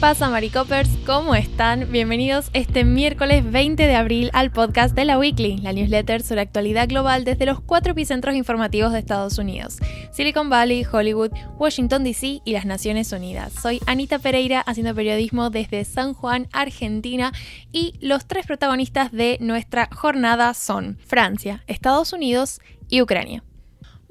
pasa, Maricopers? ¿Cómo están? Bienvenidos este miércoles 20 de abril al podcast de la Weekly, la newsletter sobre actualidad global desde los cuatro epicentros informativos de Estados Unidos: Silicon Valley, Hollywood, Washington DC y las Naciones Unidas. Soy Anita Pereira, haciendo periodismo desde San Juan, Argentina, y los tres protagonistas de nuestra jornada son Francia, Estados Unidos y Ucrania.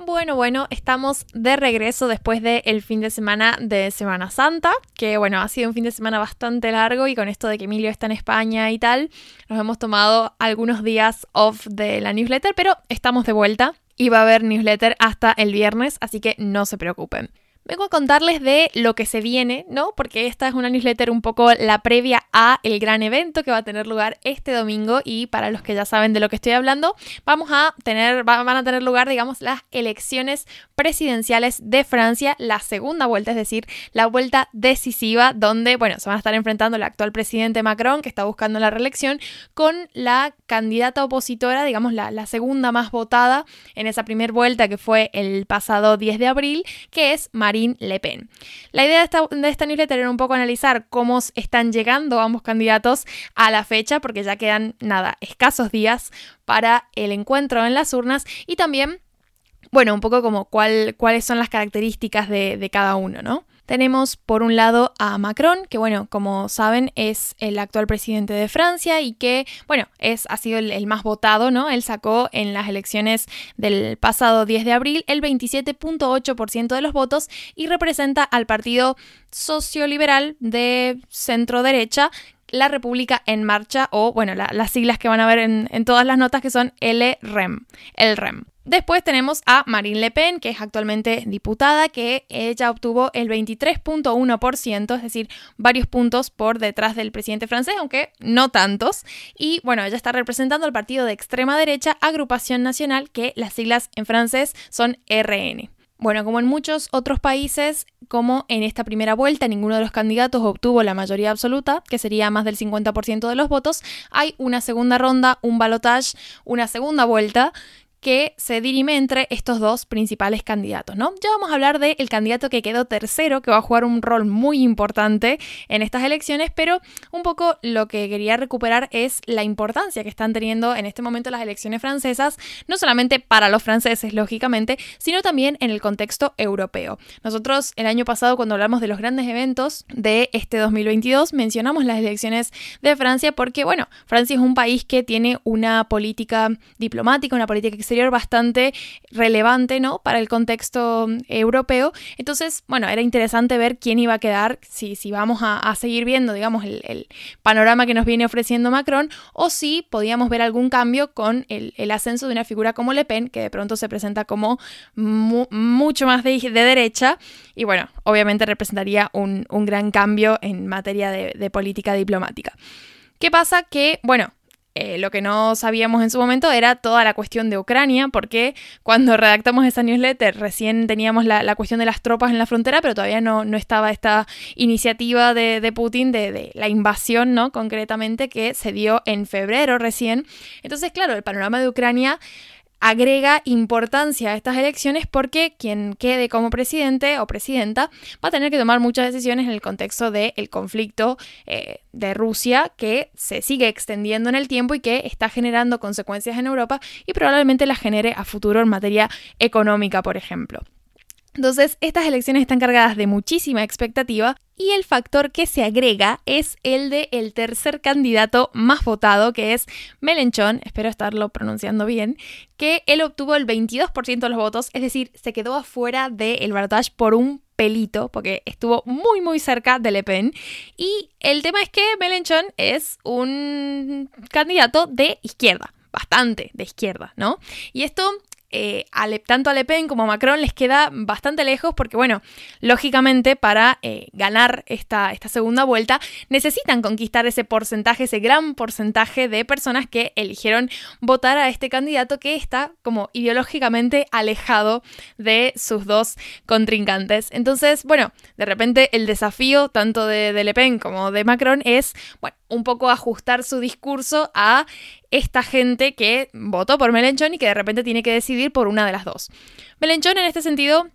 Bueno, bueno, estamos de regreso después del fin de semana de Semana Santa, que bueno, ha sido un fin de semana bastante largo y con esto de que Emilio está en España y tal, nos hemos tomado algunos días off de la newsletter, pero estamos de vuelta y va a haber newsletter hasta el viernes, así que no se preocupen. Vengo a contarles de lo que se viene, ¿no? Porque esta es una newsletter un poco la previa a el gran evento que va a tener lugar este domingo y para los que ya saben de lo que estoy hablando, vamos a tener van a tener lugar, digamos, las elecciones presidenciales de Francia, la segunda vuelta, es decir, la vuelta decisiva donde, bueno, se van a estar enfrentando el actual presidente Macron que está buscando la reelección con la candidata opositora, digamos, la, la segunda más votada en esa primera vuelta que fue el pasado 10 de abril, que es Le Pen. La idea de esta, de esta newsletter era un poco analizar cómo están llegando ambos candidatos a la fecha, porque ya quedan, nada, escasos días para el encuentro en las urnas y también, bueno, un poco como cuál, cuáles son las características de, de cada uno, ¿no? Tenemos por un lado a Macron, que bueno, como saben es el actual presidente de Francia y que bueno, es, ha sido el, más votado, ¿no? Él sacó en las elecciones del pasado 10 de abril el 27.8% de los votos y representa al partido socioliberal de centro derecha la República en Marcha o, bueno, las siglas que van a ver en, en, todas las notas que son LREM, el REM. Después tenemos a Marine Le Pen, que es actualmente diputada, que ella obtuvo el 23.1%, es decir, varios puntos por detrás del presidente francés, aunque no tantos. Y bueno, ella está representando al partido de extrema derecha, Agrupación Nacional, que las siglas en francés son RN. Bueno, como en muchos otros países, como en esta primera vuelta ninguno de los candidatos obtuvo la mayoría absoluta, que sería más del 50% de los votos, hay una segunda ronda, un balotage, una segunda vuelta que se dirime entre estos dos principales candidatos, ¿no? Ya vamos a hablar del candidato que quedó tercero, que va a jugar un rol muy importante en estas elecciones, pero un poco lo que quería recuperar es la importancia que están teniendo en este momento las elecciones francesas, no solamente para los franceses, lógicamente, sino también en el contexto europeo. Nosotros el año pasado, cuando hablamos de los grandes eventos de este 2022, mencionamos las elecciones de Francia porque, bueno, Francia es un país que tiene una política diplomática, una política bastante relevante, ¿no? Para el contexto mm, europeo. Entonces, bueno, era interesante ver quién iba a quedar, si, si vamos a, seguir viendo, digamos, el, panorama que nos viene ofreciendo Macron, o si podíamos ver algún cambio con el, ascenso de una figura como Le Pen, que de pronto se presenta como mucho más de, derecha, y bueno, obviamente representaría un, gran cambio en materia de política diplomática. ¿Qué pasa? Que, bueno, eh, lo que no sabíamos en su momento era toda la cuestión de Ucrania, porque cuando redactamos esa newsletter recién teníamos la, cuestión de las tropas en la frontera, pero todavía no, no estaba esta iniciativa de, Putin de, de, la invasión, ¿no? Concretamente, que se dio en febrero recién. Entonces, claro, el panorama de Ucrania agrega importancia a estas elecciones porque quien quede como presidente o presidenta va a tener que tomar muchas decisiones en el contexto del conflicto eh, de Rusia que se sigue extendiendo en el tiempo y que está generando consecuencias en Europa y probablemente las genere a futuro en materia económica, por ejemplo. Entonces, estas elecciones están cargadas de muchísima expectativa y el factor que se agrega es el de el tercer candidato más votado, que es Melenchon, espero estarlo pronunciando bien, que él obtuvo el 22% de los votos, es decir, se quedó afuera del balotaje por un pelito, porque estuvo muy muy cerca de Le Pen. Y el tema es que Melenchon es un candidato de izquierda bastante de izquierda, ¿no? Y esto eh, tanto a Le Pen como a Macron les queda bastante lejos porque, bueno, lógicamente para eh, ganar esta, segunda vuelta necesitan conquistar ese porcentaje, ese gran porcentaje de personas que eligieron votar a este candidato que está como ideológicamente alejado de sus dos contrincantes. Entonces, bueno, de repente el desafío tanto de, de Le Pen como de Macron es, bueno, un poco ajustar su discurso a esta gente que votó por Melenchon y que de repente tiene que decidir por una de las dos. Melenchon en este sentido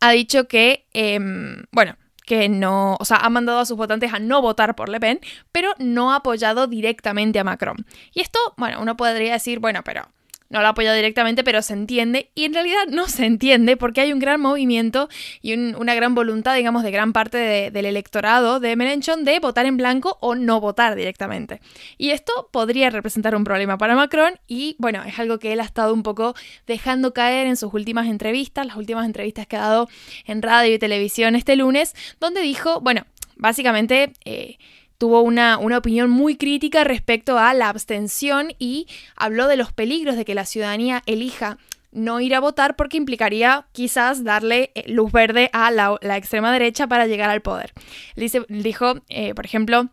ha dicho que, em, bueno, que no, o sea, ha mandado a sus votantes a no votar por Le Pen, pero no ha apoyado directamente a Macron. Y esto, bueno, uno podría decir, bueno, pero no lo apoya directamente, pero se entiende. Y en realidad no se entiende porque hay un gran movimiento y una gran voluntad, digamos, de gran parte del electorado de Mélenchon de votar en blanco o no votar directamente. Y esto podría representar un problema para Macron y, bueno, es algo que él ha estado un poco dejando caer en sus últimas entrevistas, las últimas entrevistas que ha dado en radio y televisión este lunes, donde dijo, bueno, básicamente... Eh, tuvo una, opinión muy crítica respecto a la abstención y habló de los peligros de que la ciudadanía elija no ir a votar porque implicaría quizás darle eh, luz verde a la, extrema derecha para llegar al poder. Dice, dijo, eh, por ejemplo,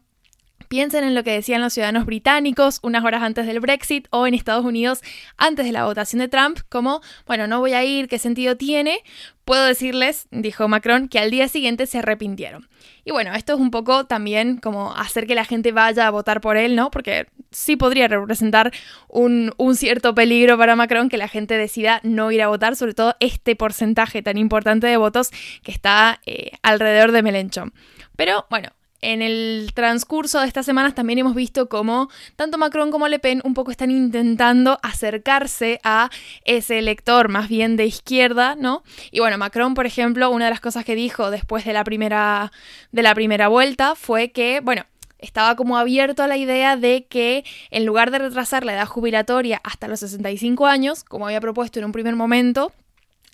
Piensen en lo que decían los ciudadanos británicos unas horas antes del Brexit o en Estados Unidos antes de la votación de Trump, como, bueno, no voy a ir, ¿qué sentido tiene? Puedo decirles, dijo Macron, que al día siguiente se arrepintieron. Y bueno, esto es un poco también como hacer que la gente vaya a votar por él, ¿no? Porque sí podría representar un, cierto peligro para Macron que la gente decida no ir a votar, sobre todo este porcentaje tan importante de votos que está eh, alrededor de Melenchon. Pero bueno, en el transcurso de estas semanas también hemos visto cómo tanto Macron como Le Pen un poco están intentando acercarse a ese elector más bien de izquierda, ¿no? Y bueno, Macron, por ejemplo, una de las cosas que dijo después de la primera, de la primera vuelta fue que, bueno, estaba como abierto a la idea de que en lugar de retrasar la edad jubilatoria hasta los 65 años, como había propuesto en un primer momento,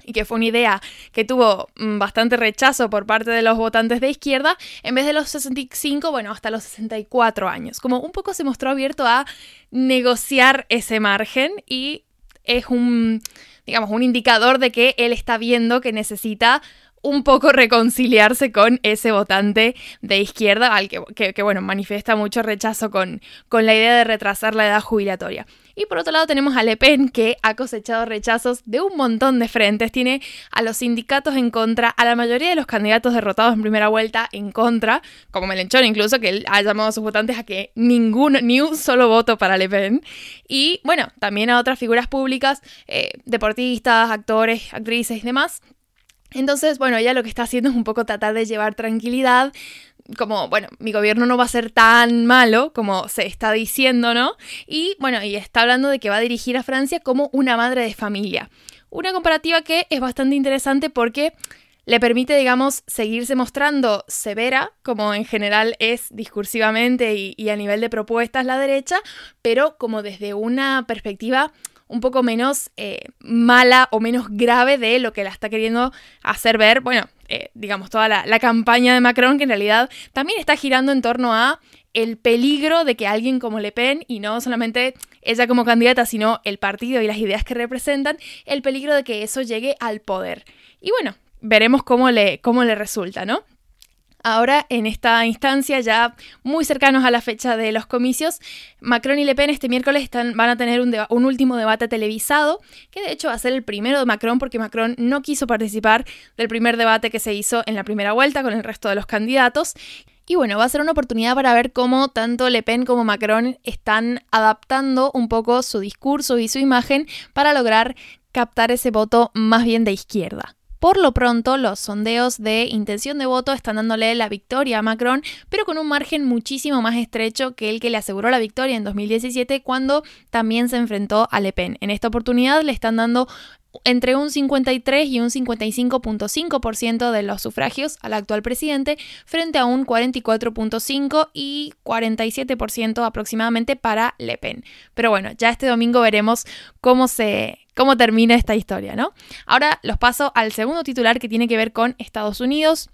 y que fue una idea que tuvo mm, bastante rechazo por parte de los votantes de izquierda, en vez de los 65, bueno, hasta los 64 años. Como un poco se mostró abierto a negociar ese margen y es un, digamos, un indicador de que él está viendo que necesita un poco reconciliarse con ese votante de izquierda, al que, bueno, manifiesta mucho rechazo con, con la idea de retrasar la edad jubilatoria. Y por otro lado tenemos a Le Pen, que ha cosechado rechazos de un montón de frentes. Tiene a los sindicatos en contra, a la mayoría de los candidatos derrotados en primera vuelta en contra, como Melenchón incluso, que él ha llamado a sus votantes a que ninguno, ni un solo voto para Le Pen. Y bueno, también a otras figuras públicas, eh, deportistas, actores, actrices y demás, entonces, bueno, ella lo que está haciendo es un poco tratar de llevar tranquilidad, como, bueno, mi gobierno no va a ser tan malo como se está diciendo, ¿no? Y bueno, y está hablando de que va a dirigir a Francia como una madre de familia. Una comparativa que es bastante interesante porque le permite, digamos, seguirse mostrando severa, como en general es discursivamente y, a nivel de propuestas la derecha, pero como desde una perspectiva un poco menos eh, mala o menos grave de lo que la está queriendo hacer ver, bueno, eh, digamos, toda la, campaña de Macron, que en realidad también está girando en torno a el peligro de que alguien como Le Pen, y no solamente ella como candidata, sino el partido y las ideas que representan, el peligro de que eso llegue al poder. Y bueno, veremos cómo le, cómo le resulta, ¿no? Ahora, en esta instancia, ya muy cercanos a la fecha de los comicios, Macron y Le Pen este miércoles van a tener un, último debate televisado, que de hecho va a ser el primero de Macron porque Macron no quiso participar del primer debate que se hizo en la primera vuelta con el resto de los candidatos. Y bueno, va a ser una oportunidad para ver cómo tanto Le Pen como Macron están adaptando un poco su discurso y su imagen para lograr captar ese voto más bien de izquierda. Por lo pronto, los sondeos de intención de voto están dándole la victoria a Macron, pero con un margen muchísimo más estrecho que el que le aseguró la victoria en 2017 cuando también se enfrentó a Le Pen. En esta oportunidad le están dando entre un 53 y un 55.5% de los sufragios al actual presidente frente a un 44.5 y 47% aproximadamente para Le Pen. Pero bueno, ya este domingo veremos cómo se cómo termina esta historia, ¿no? Ahora los paso al segundo titular que tiene que ver con Estados Unidos.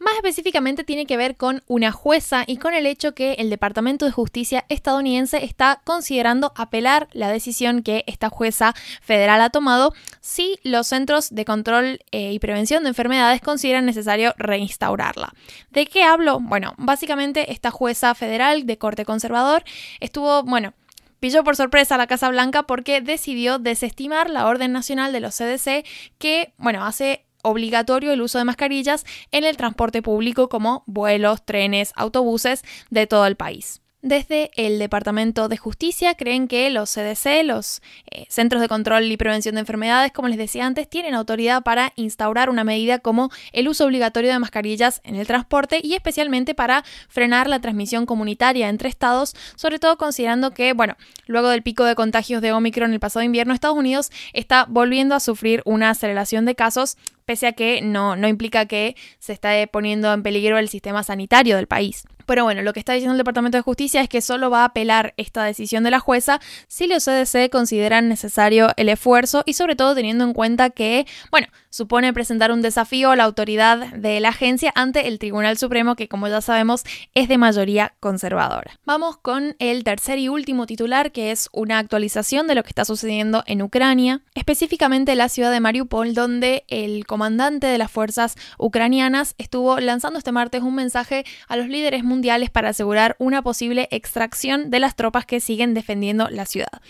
Más específicamente tiene que ver con una jueza y con el hecho que el Departamento de Justicia estadounidense está considerando apelar la decisión que esta jueza federal ha tomado si los centros de control eh, y prevención de enfermedades consideran necesario reinstaurarla. ¿De qué hablo? Bueno, básicamente esta jueza federal de corte conservador estuvo, bueno, pilló por sorpresa a la Casa Blanca porque decidió desestimar la orden nacional de los CDC que, bueno, hace obligatorio el uso de mascarillas en el transporte público como vuelos, trenes, autobuses de todo el país. Desde el Departamento de Justicia creen que los CDC, los eh, Centros de Control y Prevención de Enfermedades, como les decía antes, tienen autoridad para instaurar una medida como el uso obligatorio de mascarillas en el transporte y especialmente para frenar la transmisión comunitaria entre estados, sobre todo considerando que, bueno, luego del pico de contagios de Omicron el pasado invierno, Estados Unidos está volviendo a sufrir una aceleración de casos pese a que no, no implica que se esté poniendo en peligro el sistema sanitario del país. Pero bueno, lo que está diciendo el Departamento de Justicia es que solo va a apelar esta decisión de la jueza si los CDC consideran necesario el esfuerzo y sobre todo teniendo en cuenta que, bueno, supone presentar un desafío a la autoridad de la agencia ante el Tribunal Supremo que como ya sabemos es de mayoría conservadora. Vamos con el tercer y último titular que es una actualización de lo que está sucediendo en Ucrania, específicamente en la ciudad de Mariupol donde el comandante de las fuerzas ucranianas estuvo lanzando este martes un mensaje a los líderes mundiales para asegurar una posible extracción de las tropas que siguen defendiendo la ciudad.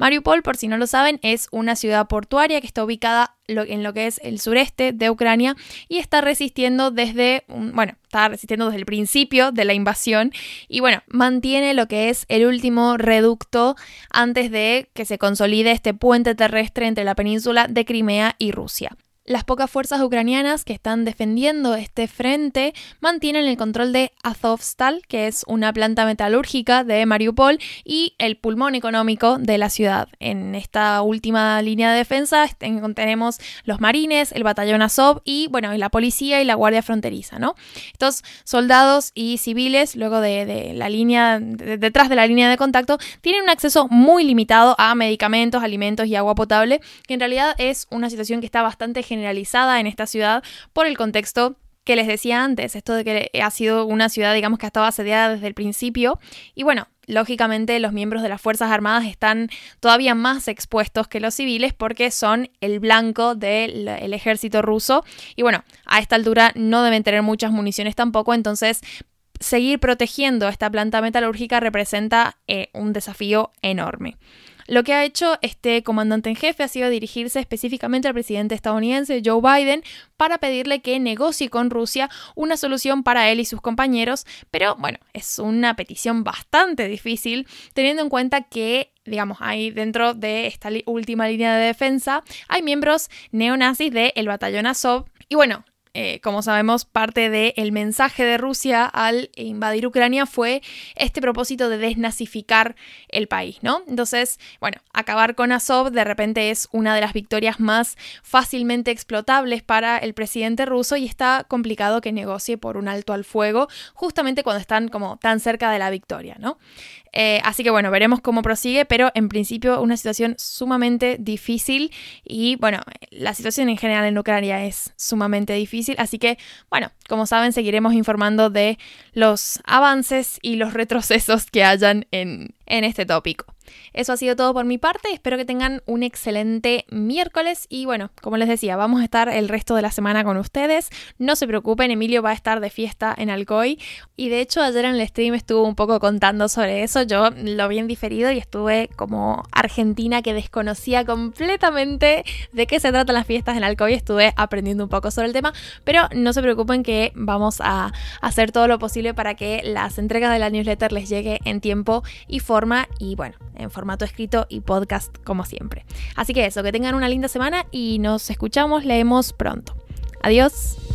Mariupol, por si no lo saben, es una ciudad portuaria que está ubicada en lo que es el sureste de Ucrania y está resistiendo desde, bueno, está resistiendo desde el principio de la invasión y bueno, mantiene lo que es el último reducto antes de que se consolide este puente terrestre entre la península de Crimea y Rusia. Las pocas fuerzas ucranianas que están defendiendo este frente mantienen el control de Azovstal, que es una planta metalúrgica de Mariupol y el pulmón económico de la ciudad. En esta última línea de defensa tenemos los marines, el batallón Azov y bueno, la policía y la guardia fronteriza, ¿no? Estos soldados y civiles, luego de, la línea, detrás de la línea de contacto, tienen un acceso muy limitado a medicamentos, alimentos y agua potable, que en realidad es una situación que está bastante generalizada en esta ciudad por el contexto que les decía antes, esto de que ha sido una ciudad, digamos, que ha estado asediada desde el principio. Y bueno, lógicamente los miembros de las Fuerzas Armadas están todavía más expuestos que los civiles porque son el blanco del ejército ruso. Y bueno, a esta altura no deben tener muchas municiones tampoco, entonces seguir protegiendo esta planta metalúrgica representa eh, un desafío enorme. Lo que ha hecho este comandante en jefe ha sido dirigirse específicamente al presidente estadounidense Joe Biden para pedirle que negocie con Rusia una solución para él y sus compañeros, pero bueno, es una petición bastante difícil teniendo en cuenta que digamos, hay dentro de esta última línea de defensa, hay miembros neonazis del batallón Azov. Y bueno, eh, como sabemos, parte del mensaje de Rusia al invadir Ucrania fue este propósito de desnazificar el país, ¿no? Entonces, bueno, acabar con Azov de repente es una de las victorias más fácilmente explotables para el presidente ruso y está complicado que negocie por un alto al fuego justamente cuando están como tan cerca de la victoria, ¿no? Eh, así que bueno, veremos cómo prosigue, pero en principio una situación sumamente difícil y bueno, la situación en general en Ucrania es sumamente así que bueno, como saben, seguiremos informando de los avances y los retrocesos que hayan en, en este tópico. Eso ha sido todo por mi parte, espero que tengan un excelente miércoles. Y bueno, como les decía, vamos a estar el resto de la semana con ustedes. No se preocupen, Emilio va a estar de fiesta en Alcoy. Y de hecho ayer en el stream estuvo un poco contando sobre eso, yo lo vi en diferido y estuve como argentina que desconocía completamente de qué se tratan las fiestas en Alcoy, estuve aprendiendo un poco sobre el tema, pero no se preocupen que vamos a hacer todo lo posible para que las entregas de la newsletter les llegue en tiempo y forma. Y bueno, en formato escrito y podcast como siempre. Así que eso, que tengan una linda semana y nos escuchamos, leemos pronto. Adiós.